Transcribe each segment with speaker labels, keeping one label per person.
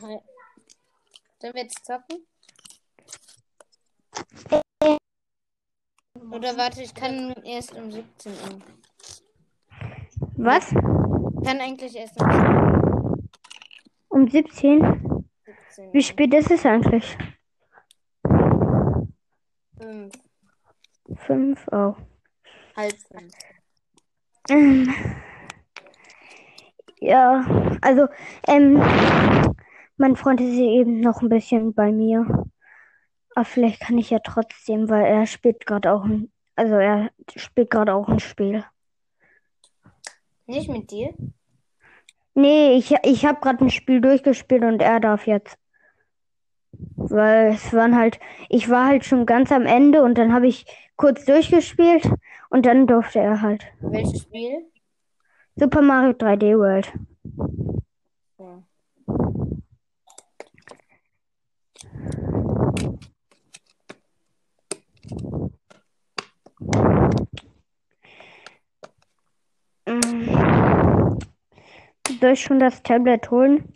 Speaker 1: Sollen wir jetzt zocken? Oder warte, ich kann erst um 17 Uhr.
Speaker 2: Was?
Speaker 1: Ich kann eigentlich erst um
Speaker 2: Um 17?
Speaker 1: 17
Speaker 2: Wie
Speaker 1: Uhr.
Speaker 2: spät ist es eigentlich?
Speaker 1: Fünf,
Speaker 2: Fünf? Oh.
Speaker 1: halb fünf.
Speaker 2: Ähm, ja, also, ähm, mein Freund ist eben noch ein bisschen bei mir. Aber vielleicht kann ich ja trotzdem, weil er spielt gerade auch ein, also er spielt gerade auch ein Spiel.
Speaker 1: Nicht mit dir?
Speaker 2: Nee, ich, ich habe gerade ein Spiel durchgespielt und er darf jetzt. Weil es waren halt, ich war halt schon ganz am Ende und dann habe ich kurz durchgespielt und dann durfte er halt.
Speaker 1: Welches Spiel?
Speaker 2: Super Mario 3D World.
Speaker 1: Ja.
Speaker 2: Soll ich schon das Tablet holen?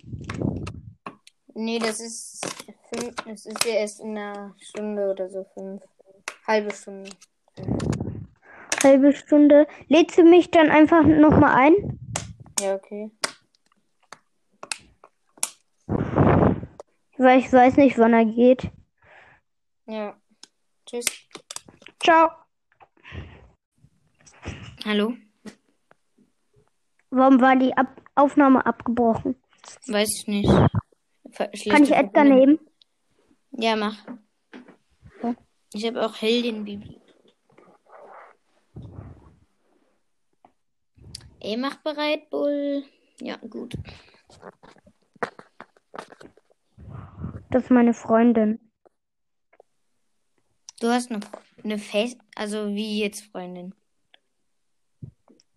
Speaker 1: Nee, das ist fünf, das ist ja erst in einer Stunde oder so fünf. Halbe Stunde.
Speaker 2: Halbe Stunde. Lädst du mich dann einfach nochmal ein?
Speaker 1: Ja, okay.
Speaker 2: Weil ich weiß nicht, wann er geht.
Speaker 1: Ja. Tschüss.
Speaker 2: Ciao.
Speaker 1: Hallo?
Speaker 2: Warum war die Ab Aufnahme abgebrochen?
Speaker 1: Weiß ich nicht. Ver-
Speaker 2: Kann ich
Speaker 1: schlechte
Speaker 2: Edgar
Speaker 1: Verbindung.
Speaker 2: nehmen?
Speaker 1: Ja, mach.
Speaker 2: Ja.
Speaker 1: Ich habe auch Heldin Bibi. Ey, mach bereit, Bull. Ja, gut.
Speaker 2: Das ist meine Freundin.
Speaker 1: Du hast noch eine Face, also wie jetzt Freundin.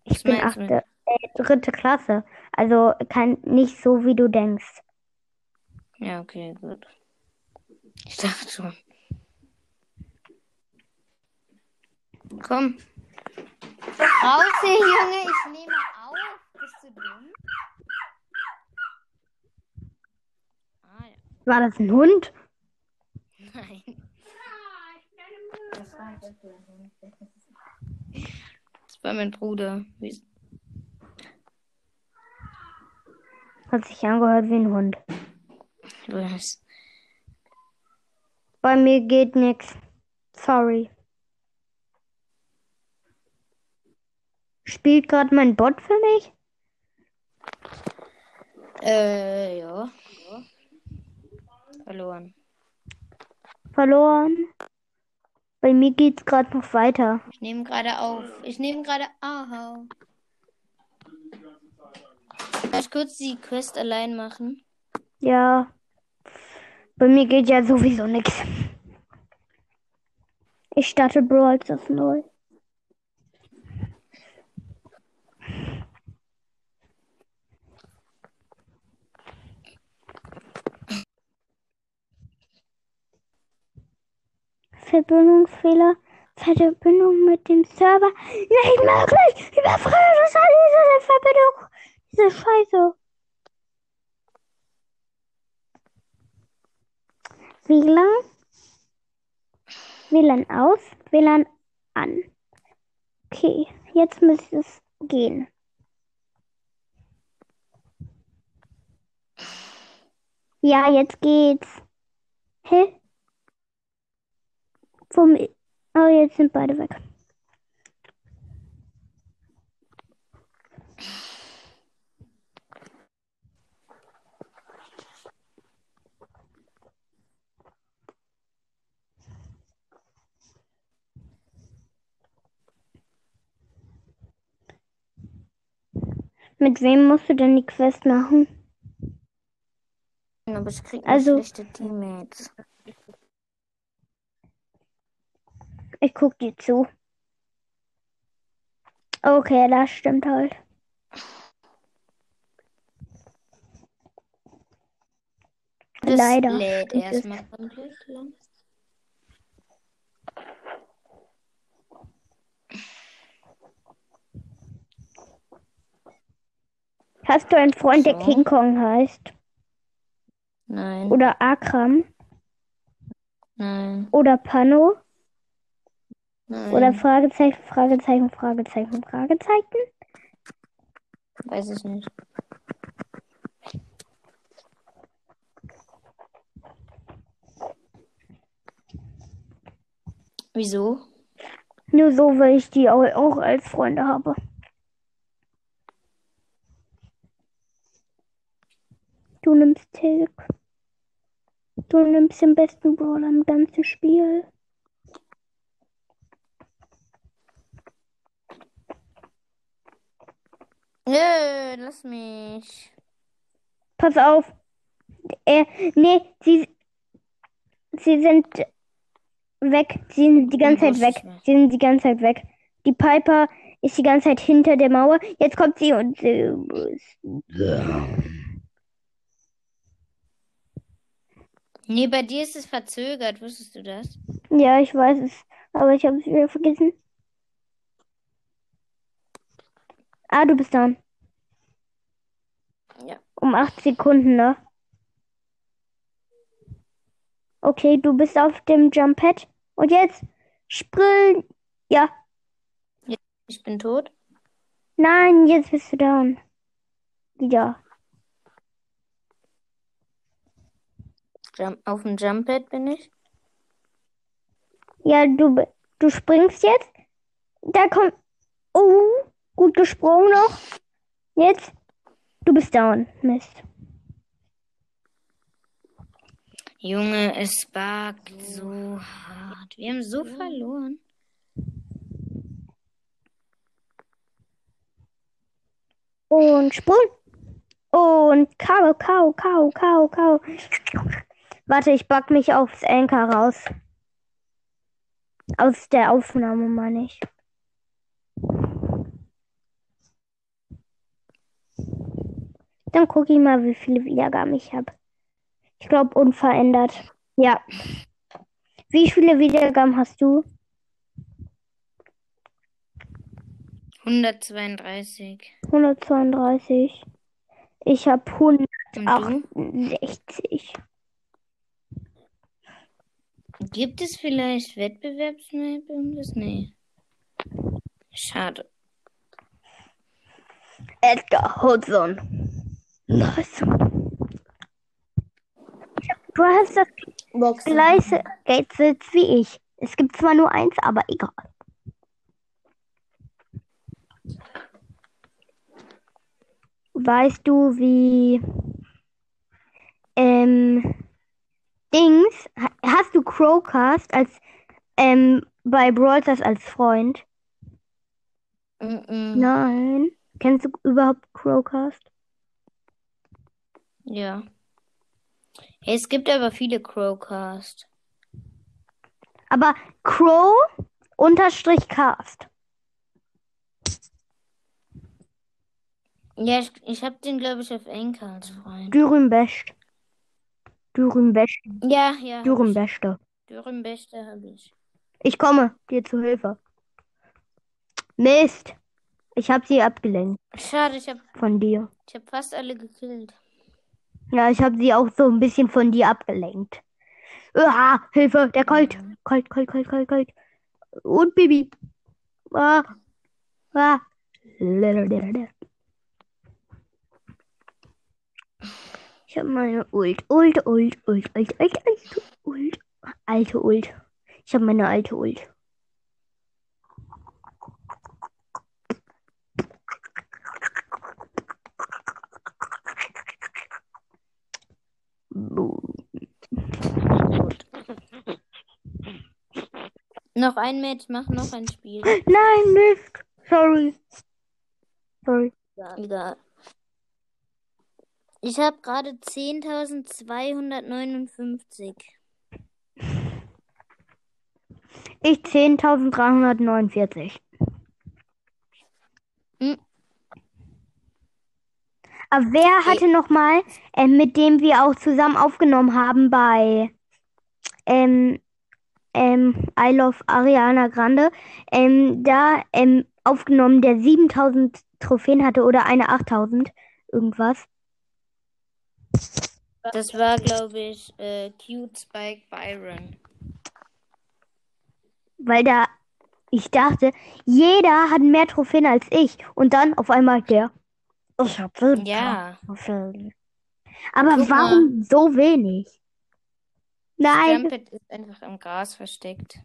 Speaker 2: Ich
Speaker 1: Was
Speaker 2: bin achte, äh, dritte Klasse. Also kein, nicht so, wie du denkst.
Speaker 1: Ja, okay, gut. Ich dachte schon. Komm. Raus hier, Junge, ich nehme auf. Bist du dumm? Ah, ja.
Speaker 2: War das ein Hund?
Speaker 1: Nein. Das war, das war mein Bruder. Wie-
Speaker 2: Hat sich angehört wie ein Hund.
Speaker 1: Was?
Speaker 2: Bei mir geht nix. Sorry. Spielt gerade mein Bot für mich?
Speaker 1: Äh, ja. Verloren.
Speaker 2: Verloren. Bei mir geht's gerade noch weiter.
Speaker 1: Ich nehme gerade auf. Ich nehme gerade auf. Soll ich kurz die Quest allein machen?
Speaker 2: Ja. Bei mir geht ja sowieso nix. Ich starte Brawl Stars neu. Verbindungsfehler. Verbindung mit dem Server. Nicht möglich! Überfragt das diese Verbindung. Diese Scheiße. WLAN. WLAN aus, WLAN an. Okay, jetzt müsste es gehen. Ja, jetzt geht's. Hä? Vom Oh, jetzt sind beide weg. Mit wem musst du denn die Quest machen?
Speaker 1: Aber ich krieg
Speaker 2: Also-
Speaker 1: schlechte Teammates.
Speaker 2: Ich guck dir zu. Okay, das stimmt halt.
Speaker 1: Das
Speaker 2: Leider.
Speaker 1: lädt erstmal komplett.
Speaker 2: Hast du einen Freund, der
Speaker 1: So.
Speaker 2: King Kong heißt?
Speaker 1: Nein.
Speaker 2: Oder Akram?
Speaker 1: Nein.
Speaker 2: Oder Pano?
Speaker 1: Nein.
Speaker 2: Oder Fragezeichen, Fragezeichen, Fragezeichen, Fragezeichen?
Speaker 1: Weiß ich nicht. Wieso?
Speaker 2: Nur so, weil ich die auch als Freunde habe. Du nimmst Tilk. Du nimmst den besten Brawler im ganzen Spiel.
Speaker 1: Nö, lass mich.
Speaker 2: Pass auf. Äh, nee, sie, sie sind weg. Sie sind die ganze Zeit weg. Sie sind die ganze Zeit weg. Die Piper ist die ganze Zeit hinter der Mauer. Jetzt kommt sie und äh,
Speaker 1: Nee, bei dir ist es verzögert, wusstest du das?
Speaker 2: ja, ich weiß es, aber ich habe es wieder vergessen. Ah, du bist dran.
Speaker 1: Ja.
Speaker 2: Um acht Sekunden, ne? Okay, du bist auf dem Jump Pad. Und jetzt spring. Ja,
Speaker 1: Ich bin tot.
Speaker 2: nein, jetzt bist du down. Wieder.
Speaker 1: Jump, auf dem Jumppad bin ich.
Speaker 2: Ja, du, du springst jetzt. Da kommt. Oh, gut gesprungen noch. Jetzt. Du bist down. Mist.
Speaker 1: Junge, es buggt so hart. Wir haben so verloren.
Speaker 2: Und Sprung. Und Kau, Kau, Kau, Kau, Kau. Warte, ich back mich aufs Anker raus. Aus der Aufnahme, meine ich. Dann gucke ich mal, wie viele Wiedergaben ich habe. Ich glaube, unverändert. Ja. Wie viele Wiedergaben hast du?
Speaker 1: 132.
Speaker 2: 132. Ich habe 168.
Speaker 1: Gibt es vielleicht Wettbewerbsmeldungen? Nee. Schade.
Speaker 2: Edgar Hudson. Nice. Du hast das
Speaker 1: Boxen.
Speaker 2: gleiche Gadget wie ich. Es gibt zwar nur eins, aber egal. Weißt du, wie ähm, Dings, hast du Crowcast als ähm, bei Brawl Stars als Freund?
Speaker 1: Mm-mm.
Speaker 2: Nein. Kennst du überhaupt Crowcast?
Speaker 1: Ja. Hey, es gibt aber viele Crowcast.
Speaker 2: Aber Crow unterstrich Cast.
Speaker 1: Ja, ich, ich habe den, glaube ich, auf Anchor als Freund.
Speaker 2: Dürüm Best. Dürüm Best.
Speaker 1: Ja, ja. hab
Speaker 2: Dürüm
Speaker 1: ich.
Speaker 2: Beste.
Speaker 1: Dürren Beste habe ich.
Speaker 2: Ich komme dir zu Hilfe. Mist. Ich habe sie abgelenkt
Speaker 1: Schade, ich habe
Speaker 2: von dir.
Speaker 1: ich hab fast alle gekillt.
Speaker 2: Ja, ich habe sie auch so ein bisschen von dir abgelenkt. Ah, Hilfe, der Colt. Colt, Colt, Colt, Colt, Colt. Und Bibi. Ah. Ah. Ich habe meine Ult, Ult, Ult, Ult, Ult, Ult, Ult, Ult. Alte Ult. Ich habe meine alte Ult.
Speaker 1: Noch ein Match, mach noch ein Spiel.
Speaker 2: Nein, Mist. Sorry. Sorry.
Speaker 1: Egal. Ich habe gerade 10.259.
Speaker 2: Ich 10.349.
Speaker 1: Hm.
Speaker 2: Aber wer hatte noch mal, äh, mit dem wir auch zusammen aufgenommen haben bei ähm, ähm, I Love Ariana Grande, ähm, da ähm, aufgenommen, der 7.000 Trophäen hatte oder eine 8.000, irgendwas.
Speaker 1: Das war, glaube ich, äh, Cute Spike Byron.
Speaker 2: Weil da, ich dachte, jeder hat mehr Trophäen als ich. Und dann auf einmal der. Ich hab so
Speaker 1: Ja.
Speaker 2: Trophäen. Aber
Speaker 1: Guck
Speaker 2: warum so wenig? Nein.
Speaker 1: Stampet ist einfach im Gras versteckt.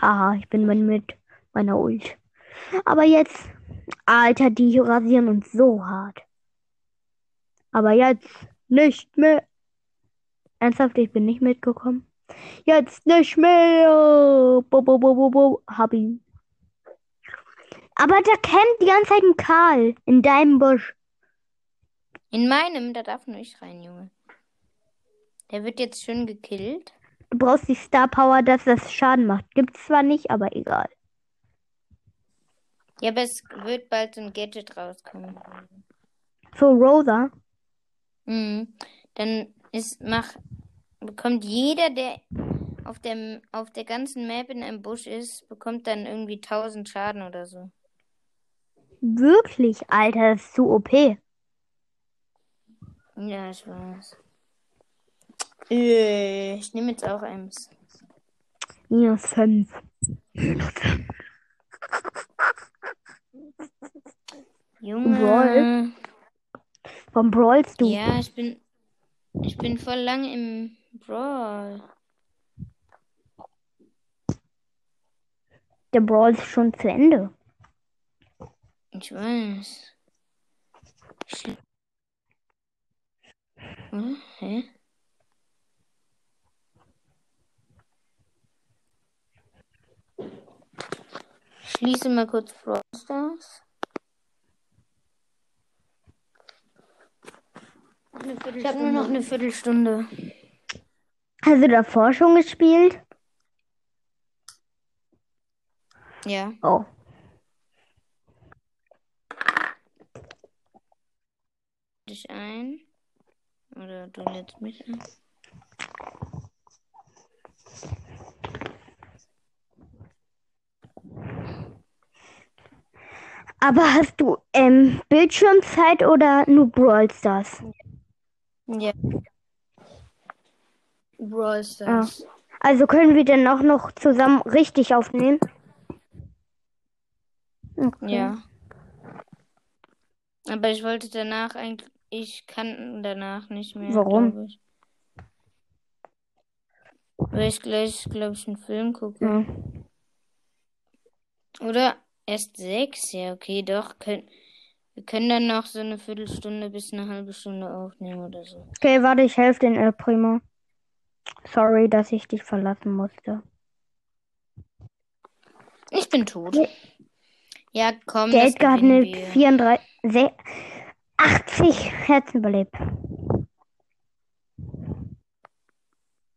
Speaker 2: Haha, ich bin mit meiner Ult. Aber jetzt, Alter, die rasieren uns so hart. Aber jetzt nicht mehr. Ernsthaft, ich bin nicht mitgekommen. Jetzt nicht mehr. Bo, bo, bo, bo, bo. Hab ihn. Aber da campt die ganze Zeit ein Karl in deinem Busch.
Speaker 1: In meinem, da darf nur ich rein, Junge. Der wird jetzt schön gekillt.
Speaker 2: Du brauchst die Star Power, dass das Schaden macht. Gibt's zwar nicht, aber egal.
Speaker 1: Ja, aber es wird bald so ein Gadget rauskommen.
Speaker 2: Für Rosa.
Speaker 1: Mhm. Dann ist, mach, bekommt jeder, der auf dem, auf der ganzen Map in einem Busch ist, bekommt dann irgendwie 1000 Schaden oder so.
Speaker 2: Wirklich, Alter, das ist zu OP.
Speaker 1: Ja, ich weiß. Äh, Ich nehme jetzt auch eins.
Speaker 2: Minus 5.
Speaker 1: Junge.
Speaker 2: Warum brawlst du?
Speaker 1: Ja, ich bin, ich bin voll lang im Brawl.
Speaker 2: Der Brawl ist schon zu Ende.
Speaker 1: Ich weiß. Schl Hm? Hä? Schließe mal kurz Brawl Stars. Ich habe nur noch eine Viertelstunde.
Speaker 2: Hast du davor schon gespielt?
Speaker 1: Ja.
Speaker 2: Oh.
Speaker 1: Dich ein. Oder du lädst mich ein.
Speaker 2: Aber hast du ähm, Bildschirmzeit oder nur Brawl Stars?
Speaker 1: Ja. Brawl Stars.
Speaker 2: Also können wir dann auch noch zusammen richtig aufnehmen? Okay.
Speaker 1: Ja. Aber ich wollte danach eigentlich. Ich kann danach nicht mehr.
Speaker 2: Warum?
Speaker 1: Ich. Weil ich gleich, glaube ich, einen Film gucke.
Speaker 2: Ja.
Speaker 1: Oder erst sechs? Ja, okay, doch. Können, wir können dann noch so eine Viertelstunde bis eine halbe Stunde aufnehmen oder so.
Speaker 2: Okay, warte, ich helfe den El Primo. Sorry, dass ich dich verlassen musste.
Speaker 1: Ich bin tot. Ja, komm.
Speaker 2: Der Edgar hat eine
Speaker 1: wir.
Speaker 2: 34, se- 80 Herzen überlebt.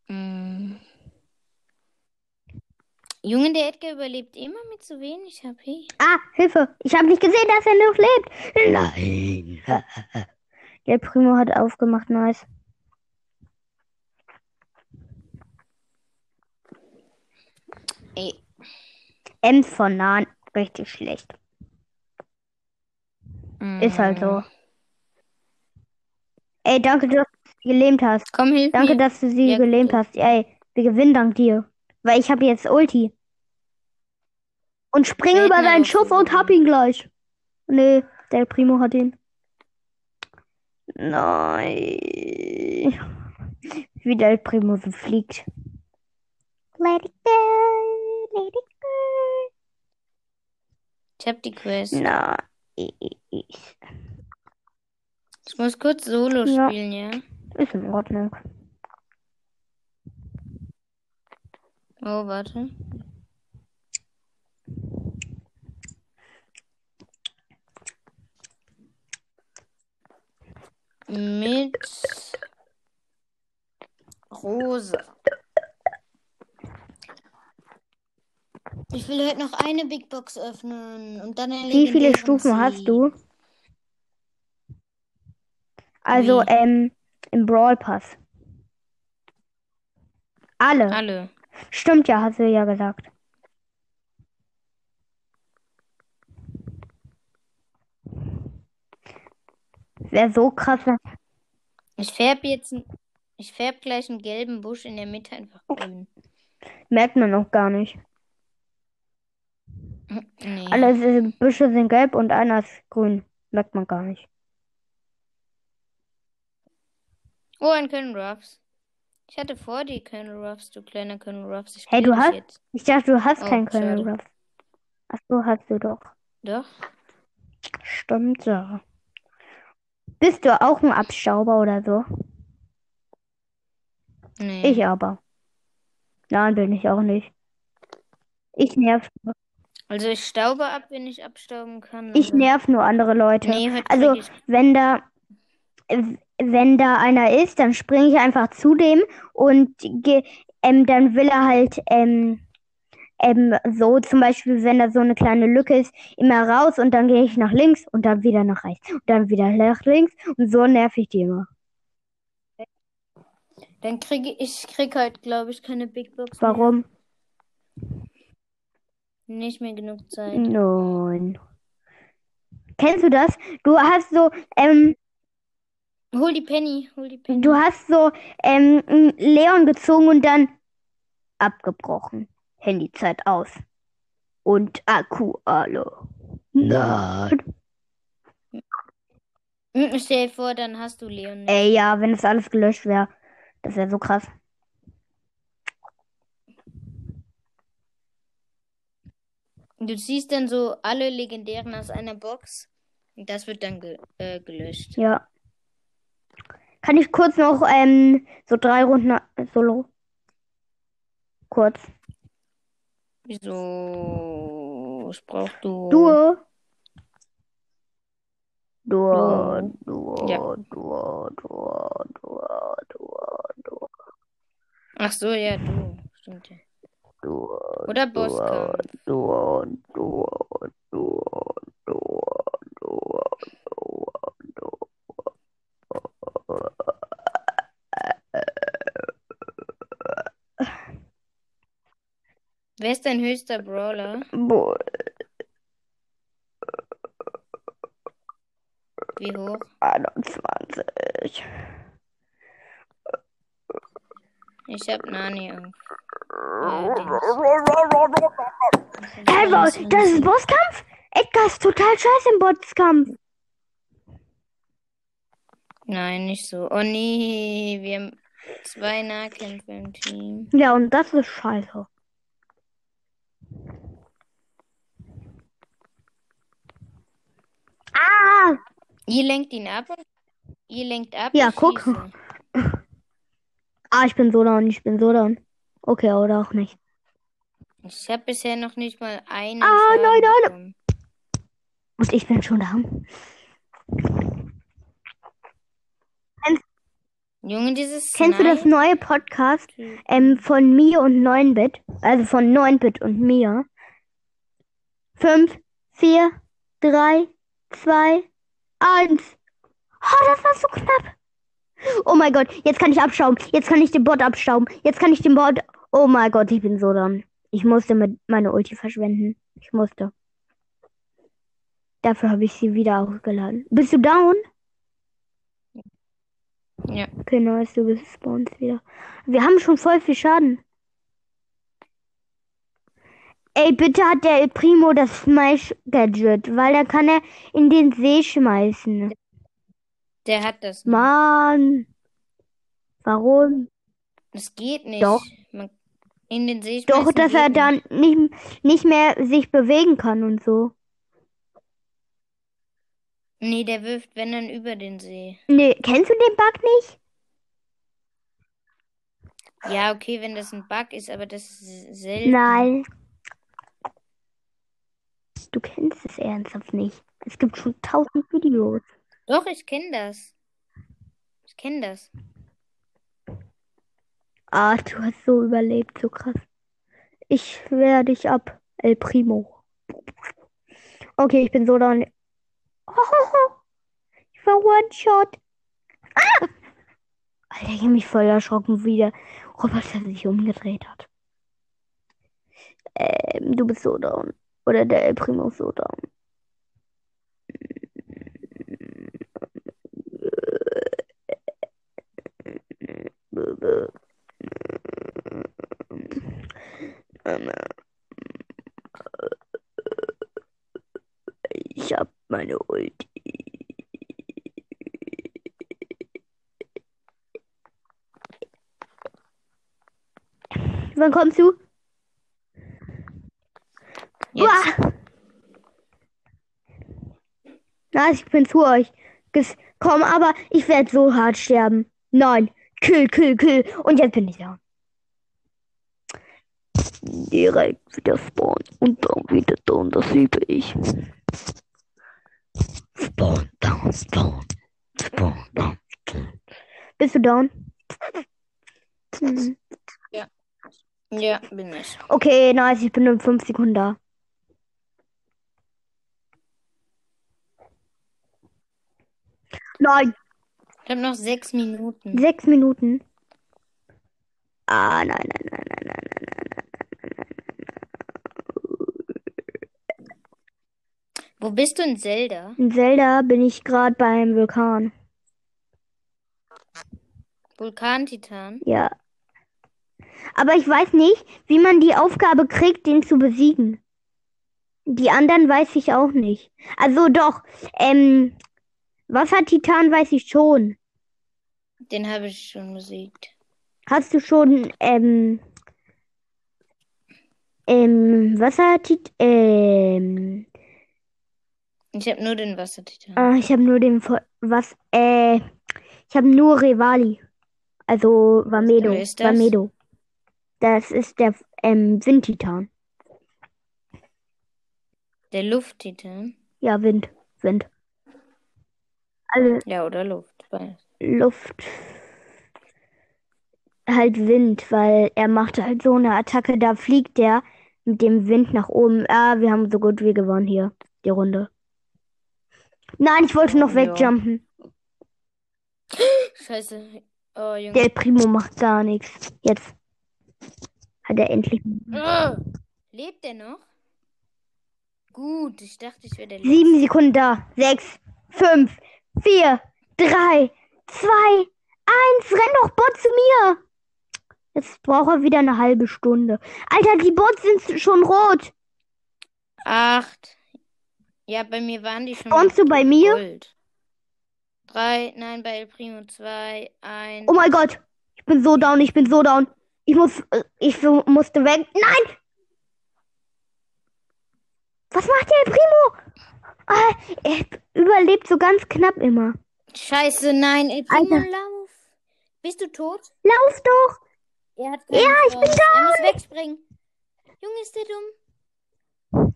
Speaker 1: Mm. Junge, der Edgar überlebt immer mit so wenig HP.
Speaker 2: Ah, Hilfe! Ich habe nicht gesehen, dass er noch lebt. Nein. Der Primo hat aufgemacht, nice.
Speaker 1: Ey,
Speaker 2: Ems von Nahen, richtig schlecht.
Speaker 1: mm.
Speaker 2: Ist halt so. Ey, danke, dass du sie gelähmt hast.
Speaker 1: Komm, hilf
Speaker 2: Danke,
Speaker 1: mir.
Speaker 2: dass du sie
Speaker 1: Ja,
Speaker 2: gelähmt hast. Ey, wir gewinnen dank dir. Weil ich habe jetzt Ulti. Und spring
Speaker 1: Wir
Speaker 2: über seinen Schuss
Speaker 1: so
Speaker 2: und hab ihn gleich. Nee, der Primo hat ihn. Nein. Wie der Primo so fliegt. Let it go, let it go.
Speaker 1: Ich hab die Quest.
Speaker 2: Nein.
Speaker 1: Ich muss kurz Solo
Speaker 2: Ja.
Speaker 1: spielen, ja?
Speaker 2: Ist in Ordnung.
Speaker 1: Oh, warte. Mit Rosa. Ich will heute noch eine Big Box öffnen und dann
Speaker 2: Wie viele Stufen hast du? Also, ähm, im Brawl Pass. Alle.
Speaker 1: Alle.
Speaker 2: Stimmt ja, hast du ja gesagt. Wäre so krass,
Speaker 1: Ich färbe jetzt, n- ich färb gleich einen gelben Busch in der Mitte einfach grün.
Speaker 2: Merkt man noch gar nicht.
Speaker 1: Nee.
Speaker 2: Alle Büsche sind gelb und einer ist grün. Merkt man gar nicht.
Speaker 1: Oh, ein Colonel Ruffs. Ich hatte vor die Colonel Ruffs, du kleiner Colonel Ruffs. Ich
Speaker 2: Hey, du hast-
Speaker 1: jetzt.
Speaker 2: Ich dachte, du hast
Speaker 1: Oh,
Speaker 2: keinen Colonel
Speaker 1: schade.
Speaker 2: Ruff. Ach so, hast du doch.
Speaker 1: Doch?
Speaker 2: Stimmt ja. Bist du auch ein Abstauber oder so?
Speaker 1: Nee.
Speaker 2: Ich aber. Nein, bin ich auch nicht. Ich nerv,
Speaker 1: Also ich staube ab, wenn ich abstauben kann.
Speaker 2: ich nerv nur andere Leute.
Speaker 1: Nee, heute
Speaker 2: Also,
Speaker 1: ich.
Speaker 2: wenn da, wenn da einer ist, dann springe ich einfach zu dem und ge, ähm, dann will er halt ähm, ähm, so zum Beispiel, wenn da so eine kleine Lücke ist, immer raus und dann gehe ich nach links und dann wieder nach rechts und dann wieder nach links und so nerv ich die immer.
Speaker 1: Dann kriege ich, ich krieg heute, glaube ich, keine Big Box
Speaker 2: Warum?
Speaker 1: mehr. Nicht mehr genug Zeit.
Speaker 2: Nein. Kennst du das? Du hast so, ähm,
Speaker 1: Hol die Penny, hol die Penny.
Speaker 2: du hast so ähm, Leon gezogen und dann abgebrochen. Handyzeit aus. Und Akku alle. Nein.
Speaker 1: Hm, Stell dir vor, dann hast du Leon.
Speaker 2: Ey, ja, wenn das alles gelöscht wäre, das wäre so krass.
Speaker 1: Du ziehst dann so alle Legendären aus einer Box. Und das wird dann ge äh, gelöscht.
Speaker 2: Ja. Kann ich kurz noch ähm, so drei Runden Solo? Kurz.
Speaker 1: Wieso? Ich brauch du.
Speaker 2: Duo. Duo.
Speaker 1: Duo, Ja.
Speaker 2: Duo, Duo, Duo, Duo, Duo,
Speaker 1: Ach so, ja, du. Stimmt ja.
Speaker 2: Duo,
Speaker 1: Oder Bosskampf.
Speaker 2: Duo, Duo, Duo, Duo, Duo,
Speaker 1: Wer ist dein höchster Brawler?
Speaker 2: Duo.
Speaker 1: Wie hoch?
Speaker 2: 21.
Speaker 1: Ich hab Nani. Äh,
Speaker 2: Hey, Bo- das ist Bosskampf? Edgar ist total scheiße im Bosskampf.
Speaker 1: Nein, nicht so. Oh nee, wir haben zwei Nahkämpfer im Team.
Speaker 2: Ja, und das ist scheiße. Ah!
Speaker 1: Ihr lenkt ihn ab und ihr lenkt ab.
Speaker 2: Ja, guck. Ah, ich bin so down, ich bin so down. Okay, oder auch nicht.
Speaker 1: Ich habe bisher noch nicht mal einen
Speaker 2: Ah,
Speaker 1: Schaden
Speaker 2: nein, nein.
Speaker 1: bekommen.
Speaker 2: Und ich bin schon down.
Speaker 1: Junge, dieses
Speaker 2: Kennst du das neue Podcast ähm, von mir und 9-Bit? Also von 9-Bit und mir. 5, 4, 3, 2, 1. Oh, das war so knapp. Oh mein Gott, jetzt kann ich abstauben. Jetzt kann ich den Bot abstauben. Jetzt kann ich den Bot. Oh mein Gott, ich bin so down. Ich musste mit meine Ulti verschwenden. Ich musste. Dafür habe ich sie wieder aufgeladen. Bist du down?
Speaker 1: Ja.
Speaker 2: Okay, nice, du bist spawnst wieder. Wir haben schon voll viel Schaden. Ey, bitte hat der El Primo das Smash-Gadget, weil da kann er in den See schmeißen.
Speaker 1: Der hat das.
Speaker 2: Mann. Warum?
Speaker 1: Das geht nicht.
Speaker 2: Doch.
Speaker 1: Man, in den See
Speaker 2: Doch, dass er dann
Speaker 1: nicht.
Speaker 2: nicht, nicht mehr sich bewegen kann und so.
Speaker 1: Nee, der wirft, wenn dann über den See.
Speaker 2: Nee, kennst du den Bug nicht?
Speaker 1: Ja, okay, wenn das ein Bug ist, aber das ist selten.
Speaker 2: Nein. Du kennst es ernsthaft nicht. Es gibt schon tausend Videos.
Speaker 1: Doch, ich kenne das. Ich kenne das.
Speaker 2: Ah, du hast so überlebt, so krass. Ich wehr dich ab, El Primo. Okay, ich bin so down. Ich war One-Shot. Ah! Alter, ich hab mich voll erschrocken, wie der Roboter sich umgedreht hat. Ähm, du bist so down. Oder der El Primo Soda. Ich hab meine Ulti. Wann kommst du?
Speaker 1: Jetzt.
Speaker 2: Uah. Nice, ich bin zu euch. Ges Komm, aber ich werde so hart sterben. Nein. Kill, kill, kill. Und jetzt bin ich da. Direkt wieder spawnen und dann wieder down, das liebe ich. Spawn, down, spawn. Spawn, down, spawn. Bist du down? Mhm.
Speaker 1: Ja, bin ich.
Speaker 2: Okay, nice, ich bin in 5 Sekunden da. Nein,
Speaker 1: Ich habe noch sechs Minuten.
Speaker 2: sechs Minuten. Ah, nein, nein, nein, nein, nein, nein, nein, nein.
Speaker 1: Wo bist du in Zelda?
Speaker 2: In Zelda bin ich gerade beim Vulkan.
Speaker 1: Vulkantitan?
Speaker 2: Ja. Aber ich weiß nicht, wie man die Aufgabe kriegt, den zu besiegen. Die anderen weiß ich auch nicht. Also doch, ähm, Wassertitan weiß ich schon.
Speaker 1: Den habe ich schon besiegt.
Speaker 2: Hast du schon, ähm, ähm, Wassertitan, ähm,
Speaker 1: Ich habe nur den Wassertitan.
Speaker 2: ah, ich habe nur den, was, äh, ich habe nur Revali. Also Vamedo,
Speaker 1: Wer ist das?
Speaker 2: Vamedo. Das ist der, ähm, Windtitan.
Speaker 1: Der Lufttitan?
Speaker 2: Ja, Wind, Wind. Also
Speaker 1: Ja, oder Luft.
Speaker 2: Luft, halt Wind, weil er macht halt so eine Attacke, da fliegt der mit dem Wind nach oben. Ah, wir haben so gut wie gewonnen hier, die Runde. Nein, ich wollte noch
Speaker 1: Ja.
Speaker 2: wegjumpen.
Speaker 1: Scheiße. Oh, Junge.
Speaker 2: Der Primo macht gar nichts. Jetzt hat er endlich.
Speaker 1: Lebt der noch? Gut, ich dachte, ich wäre der
Speaker 2: Sieben Sekunden da. Sechs, fünf, vier, drei, zwei, eins. Renn doch, Bot, zu mir. Jetzt braucht er wieder eine halbe Stunde. Alter, die Bots sind schon rot.
Speaker 1: Acht. Ja, bei mir waren die schon.
Speaker 2: Spawnst du bei mir?
Speaker 1: Gold. Drei, nein, bei El Primo zwei, eins.
Speaker 2: Oh mein Gott. Ich bin so down, ich bin so down. Ich muss, äh, ich musste weg. Nein! Was macht der El Primo? Ah, er überlebt so ganz knapp immer.
Speaker 1: Scheiße, nein, El Primo,
Speaker 2: Alter.
Speaker 1: lauf. Bist du tot?
Speaker 2: Lauf doch!
Speaker 1: Er hat keine
Speaker 2: Ja, ich bin
Speaker 1: Chance. Er muss wegspringen. Junge, ist der dumm?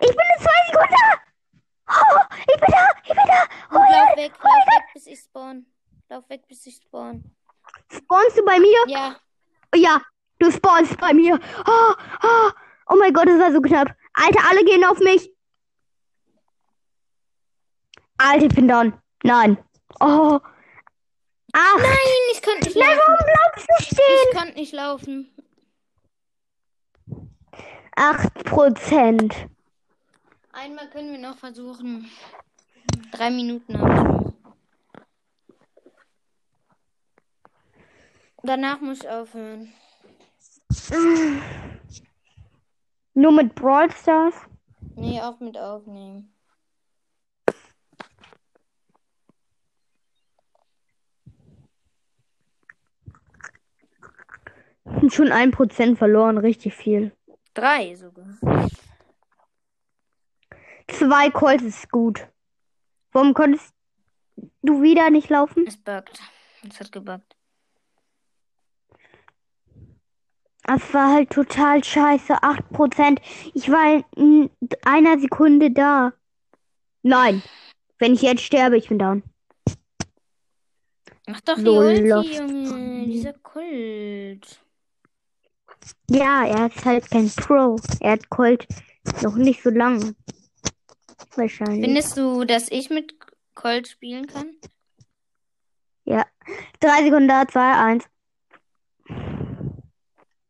Speaker 2: Ich bin in zwei Sekunden da! Oh, ich bin da! Ich bin da! Oh,
Speaker 1: lauf weg, lauf weg, bis ich spawn. Lauf weg, bis ich spawn.
Speaker 2: Spawnst du bei mir?
Speaker 1: Ja,
Speaker 2: Ja, du spawnst bei mir. Oh, oh, oh mein Gott, das war so knapp. Alter, alle gehen auf mich. Alter, ich bin down. Nein. Oh. Ach,
Speaker 1: nein, ich konnte nicht
Speaker 2: nein,
Speaker 1: laufen.
Speaker 2: warum bleibst du stehen?
Speaker 1: Ich konnte nicht laufen.
Speaker 2: Acht Prozent.
Speaker 1: Einmal können wir noch versuchen. Drei Minuten habe ich noch. Danach muss ich aufhören.
Speaker 2: Nur mit Brawl Stars?
Speaker 1: Nee, auch mit aufnehmen.
Speaker 2: Schon ein Prozent verloren, richtig viel.
Speaker 1: Drei sogar.
Speaker 2: Zwei Calls ist gut. Warum konntest du wieder nicht laufen?
Speaker 1: Es buggt. Es hat gebuggt.
Speaker 2: Das war halt total scheiße. 8%. Ich war in einer Sekunde da. Nein. Wenn ich jetzt sterbe, ich bin down.
Speaker 1: Mach doch die
Speaker 2: So
Speaker 1: Ulti. Junge. Dieser Kult.
Speaker 2: Ja, er ist halt kein Pro. Er hat Colt noch nicht so lange. Wahrscheinlich.
Speaker 1: Findest du, dass ich mit Colt spielen kann?
Speaker 2: Ja. Drei Sekunden da, zwei, eins.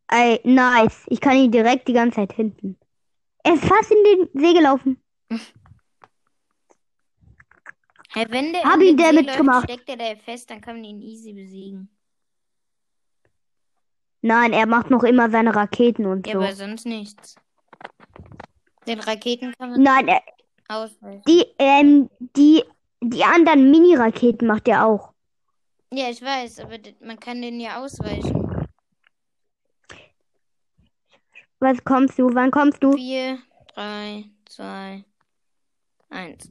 Speaker 2: Ey, nice. Ich kann ihn direkt die ganze Zeit hinten. Er ist fast in den See gelaufen.
Speaker 1: Hey, wenn der
Speaker 2: Hab ihn
Speaker 1: den See
Speaker 2: Damage
Speaker 1: läuft,
Speaker 2: gemacht.
Speaker 1: steckt er da fest, dann kann man ihn easy besiegen.
Speaker 2: Nein, er macht noch immer seine Raketen und
Speaker 1: Ja,
Speaker 2: so.
Speaker 1: aber sonst nichts. Den Raketen kann man
Speaker 2: Nein, er,
Speaker 1: ausweichen.
Speaker 2: die, ähm, die, die anderen Mini-Raketen macht er auch.
Speaker 1: Ja, ich weiß, aber man kann den ja ausweichen.
Speaker 2: Was kommst du? Wann kommst du?
Speaker 1: Vier, drei, zwei, eins.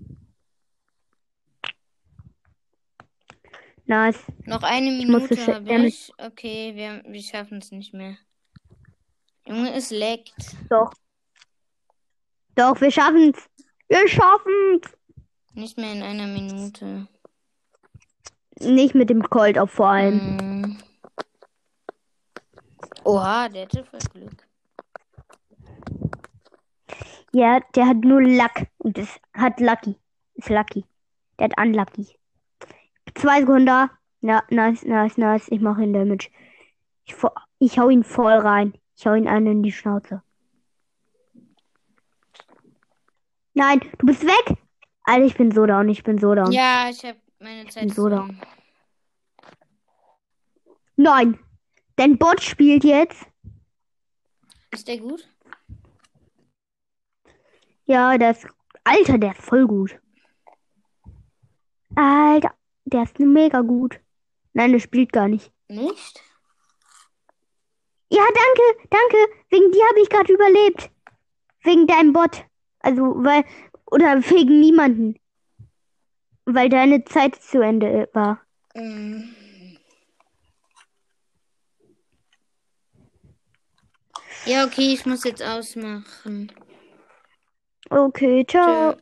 Speaker 2: Nice.
Speaker 1: Noch eine Minute habe ich. Okay, wir, wir schaffen es nicht mehr. Junge, es leckt.
Speaker 2: Doch. Doch, wir schaffen's. Wir schaffen's.
Speaker 1: Nicht mehr in einer Minute.
Speaker 2: Nicht mit dem Colt auf vor allem.
Speaker 1: Hm. Oha, der hatte voll Glück.
Speaker 2: Ja, der hat nur Luck. Und das hat Lucky. Ist Lucky. Der hat Unlucky. Zwei Sekunden. Ja, nice, nice, nice. Ich mache ihn Damage. Ich, ich hau ihn voll rein. Ich hau ihn einen in die Schnauze. Nein, du bist weg. Alter, ich bin so down. Ich bin so down.
Speaker 1: Ja, ich habe meine Zeit.
Speaker 2: so da.
Speaker 1: um.
Speaker 2: Nein. Dein Bot spielt jetzt.
Speaker 1: Ist der gut?
Speaker 2: Ja, ist. Alter, der ist voll gut. Alter, der ist mega gut. Nein, der spielt gar nicht.
Speaker 1: Nicht?
Speaker 2: Ja, danke, danke. Wegen dir habe ich gerade überlebt. Wegen deinem Bot. Also, weil. Oder wegen niemanden. Weil deine Zeit zu Ende war.
Speaker 1: Ähm. Ja, okay, ich muss jetzt ausmachen.
Speaker 2: Okay, ciao.
Speaker 1: Tschö.